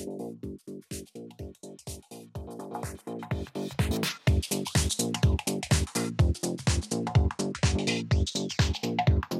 Thank you.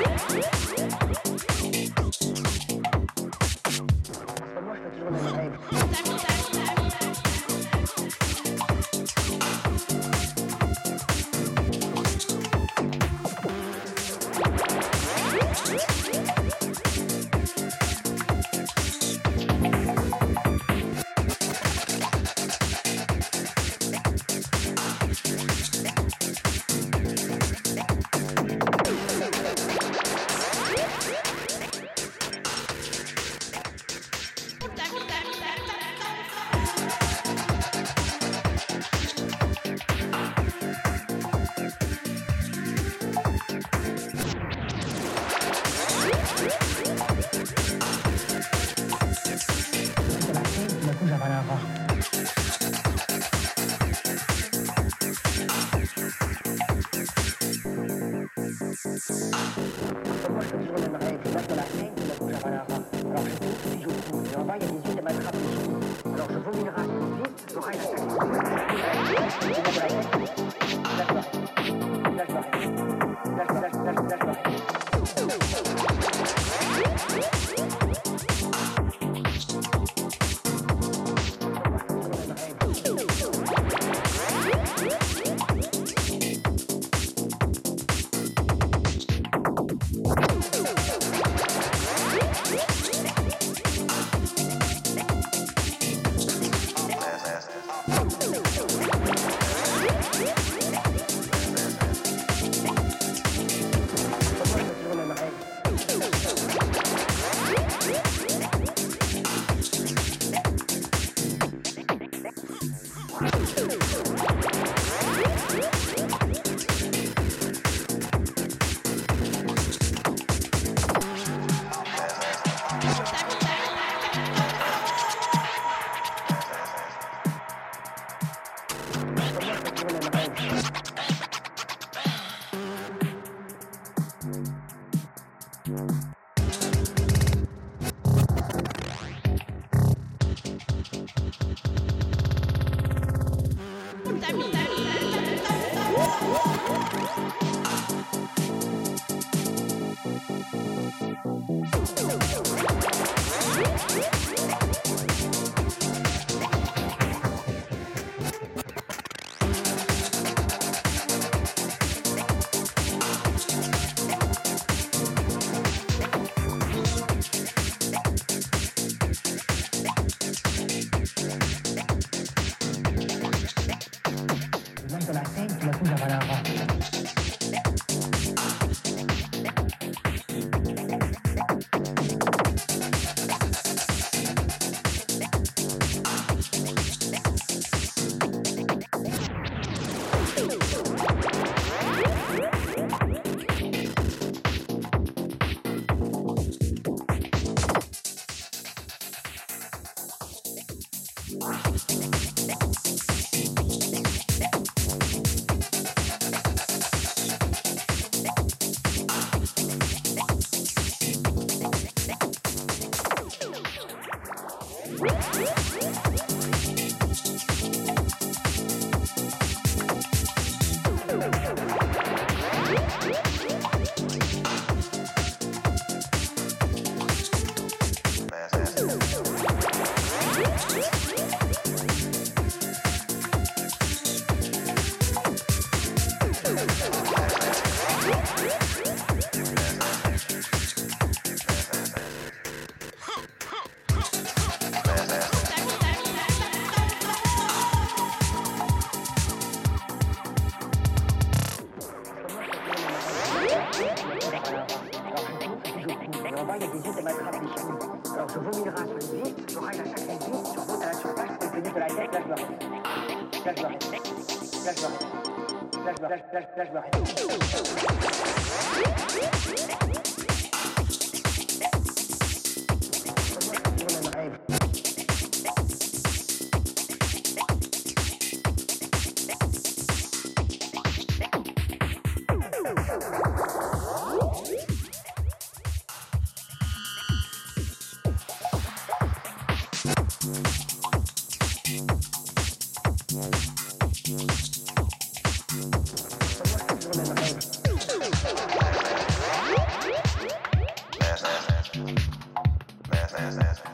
Música Woo! il y a des de matraque ici. Alors je vomiras sur une vis, j'aurai la sacrée sur vous, à la surface, de la tête, là je m'arrête. Là je m'arrête. Là je m'arrête. Là je m'arrête. Là je m'arrête. Je m'arrête. Last, last, last.